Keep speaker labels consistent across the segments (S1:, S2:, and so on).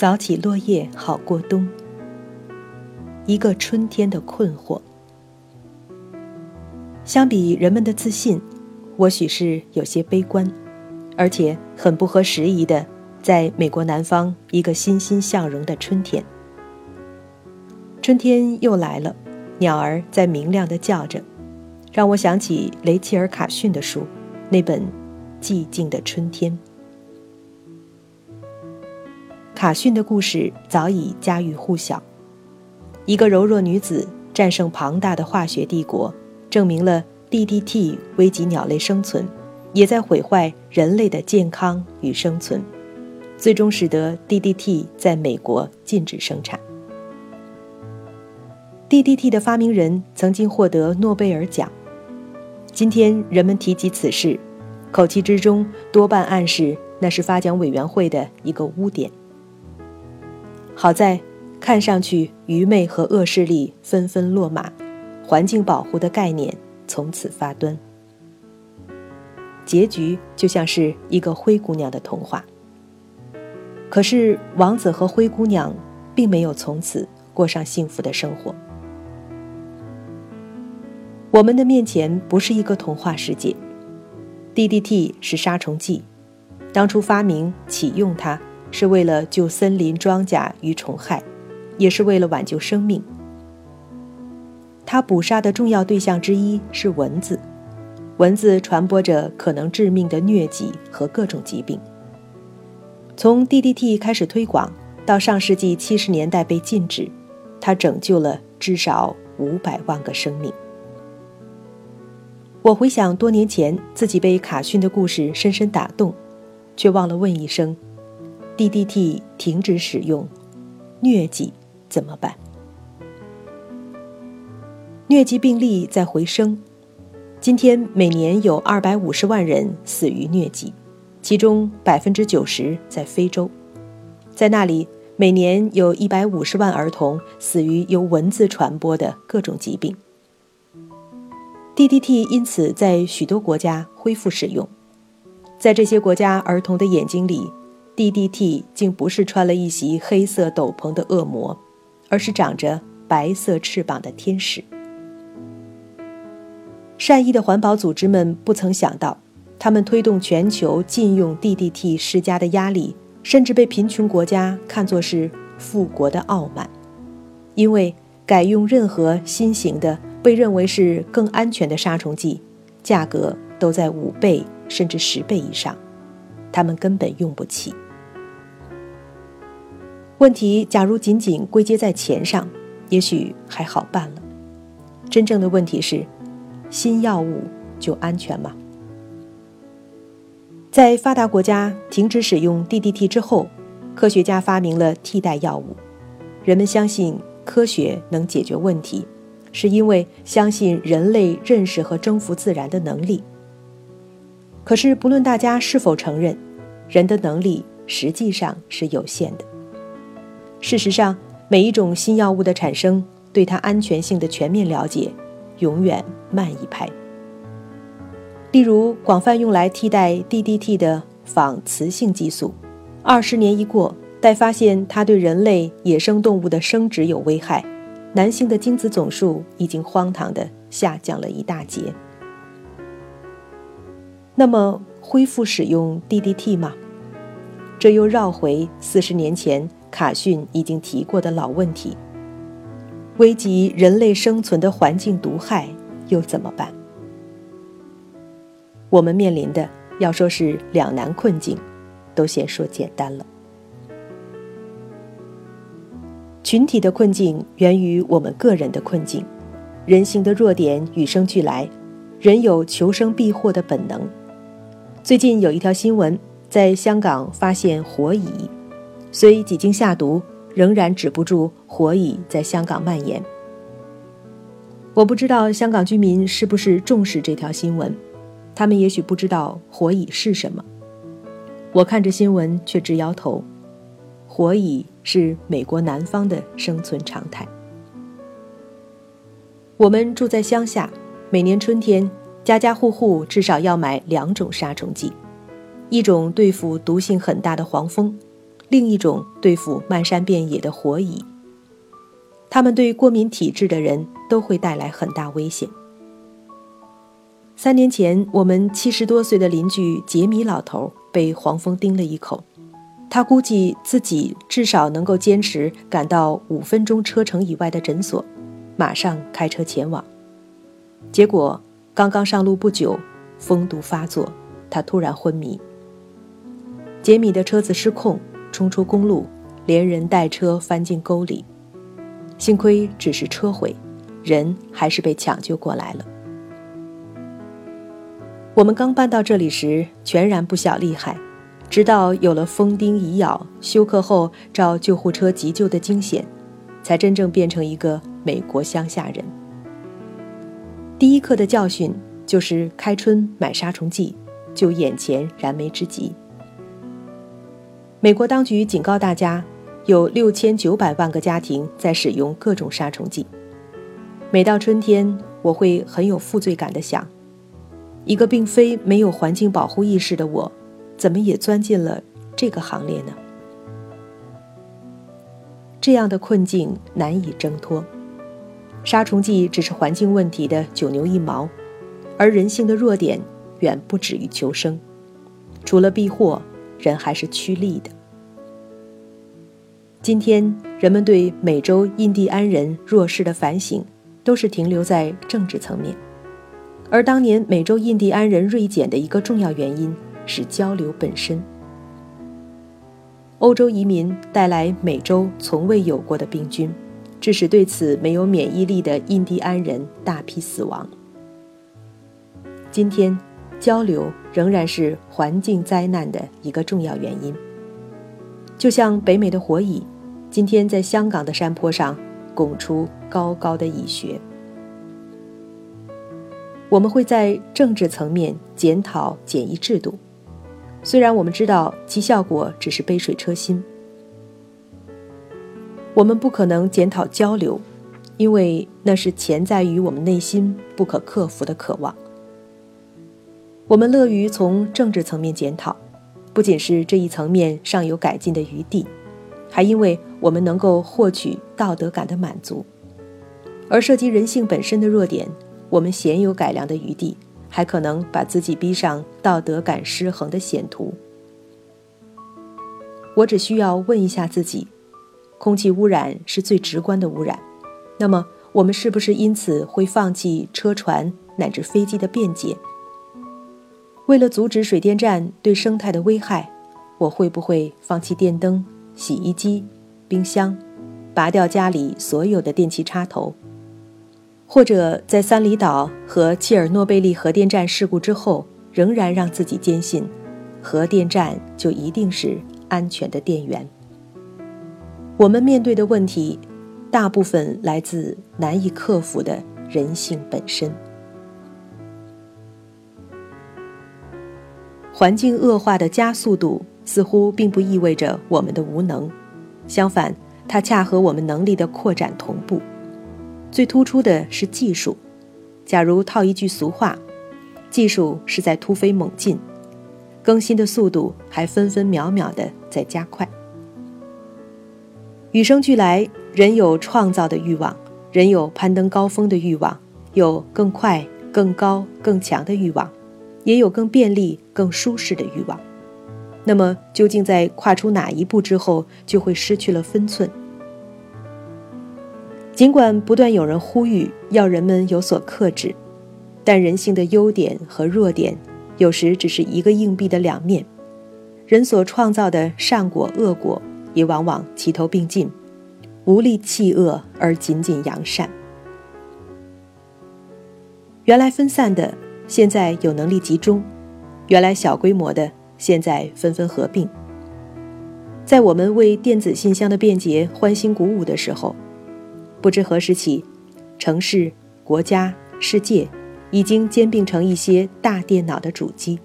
S1: 早起落叶好过冬。一个春天的困惑。相比人们的自信，我许是有些悲观，而且很不合时宜的，在美国南方一个欣欣向荣的春天。春天又来了，鸟儿在明亮的叫着，让我想起雷切尔·卡逊的书，那本《寂静的春天》。卡逊的故事早已家喻户晓，一个柔弱女子战胜庞大的化学帝国，证明了 DDT 危及鸟类生存，也在毁坏人类的健康与生存，最终使得 DDT 在美国禁止生产。DDT 的发明人曾经获得诺贝尔奖。今天人们提及此事，口气之中多半暗示那是发奖委员会的一个污点。好在，看上去愚昧和恶势力纷纷落马，环境保护的概念从此发端。结局就像是一个灰姑娘的童话。可是王子和灰姑娘并没有从此过上幸福的生活。我们的面前不是一个童话世界。DDT 是杀虫剂，当初发明启用它是为了救森林庄稼于虫害，也是为了挽救生命。它捕杀的重要对象之一是蚊子，蚊子传播着可能致命的疟疾和各种疾病。从 DDT 开始推广到上世纪七十年代被禁止，它拯救了至少五百万个生命。我回想多年前自己被卡逊的故事深深打动，却忘了问一声：DDT 停止使用，疟疾怎么办？疟疾病例在回升，今天每年有二百五十万人死于疟疾，其中百分之九十在非洲，在那里每年有一百五十万儿童死于由蚊子传播的各种疾病。DDT 因此在许多国家恢复使用，在这些国家儿童的眼睛里，DDT 竟不是穿了一袭黑色斗篷的恶魔，而是长着白色翅膀的天使。善意的环保组织们不曾想到，他们推动全球禁用 DDT 施加的压力，甚至被贫穷国家看作是富国的傲慢，因为改用任何新型的。被认为是更安全的杀虫剂，价格都在五倍甚至十倍以上，他们根本用不起。问题假如仅仅归结在钱上，也许还好办了。真正的问题是，新药物就安全吗？在发达国家停止使用 DDT 之后，科学家发明了替代药物，人们相信科学能解决问题。是因为相信人类认识和征服自然的能力。可是，不论大家是否承认，人的能力实际上是有限的。事实上，每一种新药物的产生，对它安全性的全面了解，永远慢一拍。例如，广泛用来替代 DDT 的仿雌性激素，二十年一过，待发现它对人类、野生动物的生殖有危害。男性的精子总数已经荒唐地下降了一大截。那么，恢复使用 DDT 吗？这又绕回四十年前卡逊已经提过的老问题：危及人类生存的环境毒害又怎么办？我们面临的要说是两难困境，都先说简单了。群体的困境源于我们个人的困境，人性的弱点与生俱来，人有求生避祸的本能。最近有一条新闻，在香港发现火蚁，虽几经下毒，仍然止不住火蚁在香港蔓延。我不知道香港居民是不是重视这条新闻，他们也许不知道火蚁是什么。我看着新闻却直摇头，火蚁。是美国南方的生存常态。我们住在乡下，每年春天，家家户户至少要买两种杀虫剂：一种对付毒性很大的黄蜂，另一种对付漫山遍野的火蚁。它们对过敏体质的人都会带来很大危险。三年前，我们七十多岁的邻居杰米老头被黄蜂叮了一口，他估计自己至少能够坚持赶到五分钟车程以外的诊所，马上开车前往。结果刚刚上路不久，蜂毒发作，他突然昏迷。杰米的车子失控，冲出公路，连人带车翻进沟里。幸亏只是车毁，人还是被抢救过来了。我们刚搬到这里时，全然不晓厉害，直到有了蜂叮蚁咬、休克后找救护车急救的惊险，才真正变成一个美国乡下人。第一课的教训就是开春买杀虫剂，救眼前燃眉之急。美国当局警告大家。有六千九百万个家庭在使用各种杀虫剂。每到春天，我会很有负罪感的想：一个并非没有环境保护意识的我，怎么也钻进了这个行列呢？这样的困境难以挣脱。杀虫剂只是环境问题的九牛一毛，而人性的弱点远不止于求生。除了避祸，人还是趋利的。今天，人们对美洲印第安人弱势的反省，都是停留在政治层面，而当年美洲印第安人锐减的一个重要原因是交流本身。欧洲移民带来美洲从未有过的病菌，致使对此没有免疫力的印第安人大批死亡。今天，交流仍然是环境灾难的一个重要原因。就像北美的火蚁，今天在香港的山坡上拱出高高的蚁穴。我们会在政治层面检讨检疫制度，虽然我们知道其效果只是杯水车薪。我们不可能检讨交流，因为那是潜在于我们内心不可克服的渴望。我们乐于从政治层面检讨。不仅是这一层面尚有改进的余地，还因为我们能够获取道德感的满足；而涉及人性本身的弱点，我们鲜有改良的余地，还可能把自己逼上道德感失衡的险途。我只需要问一下自己：空气污染是最直观的污染，那么我们是不是因此会放弃车船乃至飞机的便捷？为了阻止水电站对生态的危害，我会不会放弃电灯、洗衣机、冰箱，拔掉家里所有的电器插头？或者在三里岛和切尔诺贝利核电站事故之后，仍然让自己坚信，核电站就一定是安全的电源？我们面对的问题，大部分来自难以克服的人性本身。环境恶化的加速度似乎并不意味着我们的无能，相反，它恰和我们能力的扩展同步。最突出的是技术。假如套一句俗话，技术是在突飞猛进，更新的速度还分分秒秒的在加快。与生俱来，人有创造的欲望，人有攀登高峰的欲望，有更快、更高、更强的欲望。也有更便利、更舒适的欲望，那么究竟在跨出哪一步之后，就会失去了分寸？尽管不断有人呼吁要人们有所克制，但人性的优点和弱点，有时只是一个硬币的两面。人所创造的善果、恶果，也往往齐头并进，无力弃恶而仅仅扬善。原来分散的。现在有能力集中，原来小规模的，现在纷纷合并。在我们为电子信箱的便捷欢欣鼓舞的时候，不知何时起，城市、国家、世界已经兼并成一些大电脑的主机。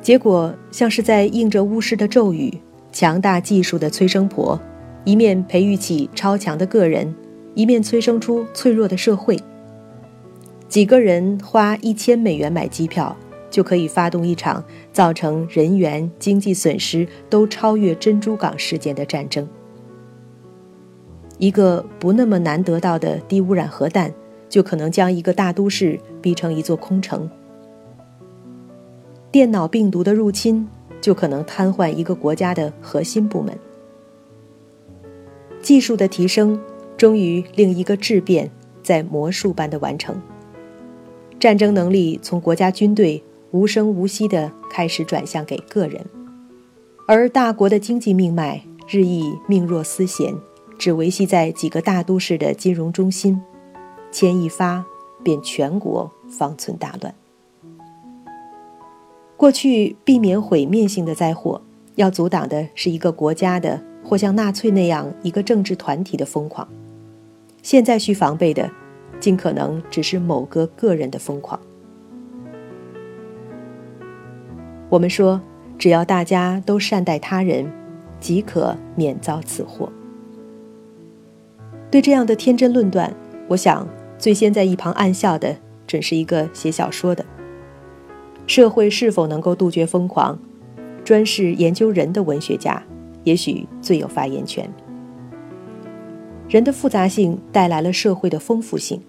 S1: 结果像是在应着巫师的咒语，强大技术的催生婆，一面培育起超强的个人，一面催生出脆弱的社会。几个人花一千美元买机票，就可以发动一场造成人员、经济损失都超越珍珠港事件的战争。一个不那么难得到的低污染核弹，就可能将一个大都市逼成一座空城。电脑病毒的入侵，就可能瘫痪一个国家的核心部门。技术的提升，终于令一个质变在魔术般的完成。战争能力从国家军队无声无息地开始转向给个人，而大国的经济命脉日益命若丝弦。只维系在几个大都市的金融中心，牵一发，便全国方寸大乱。过去避免毁灭性的灾祸，要阻挡的是一个国家的或像纳粹那样一个政治团体的疯狂；现在需防备的，尽可能只是某个个人的疯狂。我们说，只要大家都善待他人，即可免遭此祸。对这样的天真论断，我想最先在一旁暗笑的，准是一个写小说的。社会是否能够杜绝疯狂，专是研究人的文学家，也许最有发言权。人的复杂性带来了社会的丰富性，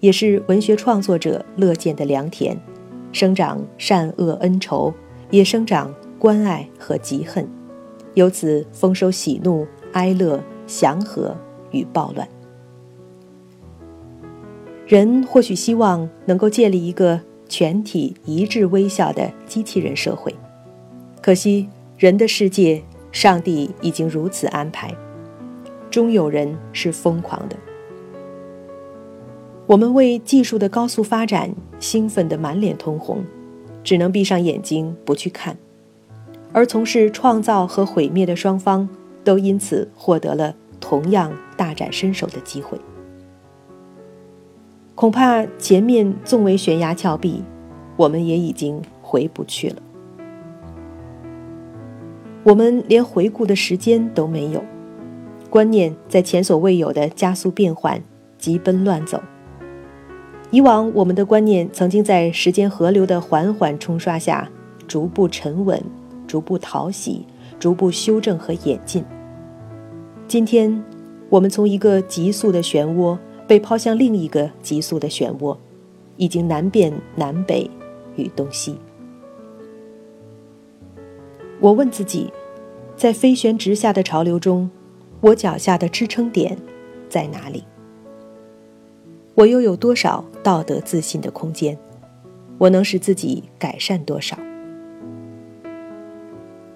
S1: 也是文学创作者乐见的良田，生长善恶恩仇，也生长关爱和嫉恨，由此丰收喜怒哀乐祥和。与暴乱，人或许希望能够建立一个全体一致微笑的机器人社会，可惜人的世界，上帝已经如此安排，终有人是疯狂的。我们为技术的高速发展兴奋得满脸通红，只能闭上眼睛不去看，而从事创造和毁灭的双方都因此获得了。同样大展身手的机会，恐怕前面纵为悬崖峭壁，我们也已经回不去了。我们连回顾的时间都没有，观念在前所未有的加速变换，急奔乱走。以往我们的观念曾经在时间河流的缓缓冲刷下，逐步沉稳，逐步讨喜，逐步修正和演进。今天，我们从一个急速的漩涡被抛向另一个急速的漩涡，已经难辨南北与东西。我问自己，在飞旋直下的潮流中，我脚下的支撑点在哪里？我又有多少道德自信的空间？我能使自己改善多少？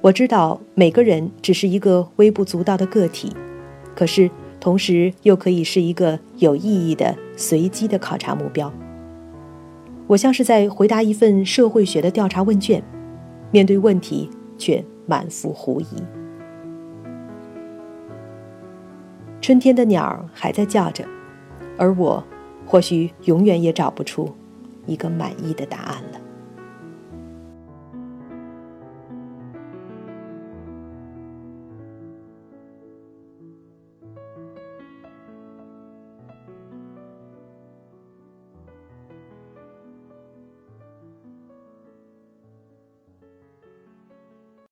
S1: 我知道每个人只是一个微不足道的个体，可是同时又可以是一个有意义的随机的考察目标。我像是在回答一份社会学的调查问卷，面对问题却满腹狐疑。春天的鸟还在叫着，而我或许永远也找不出一个满意的答案了。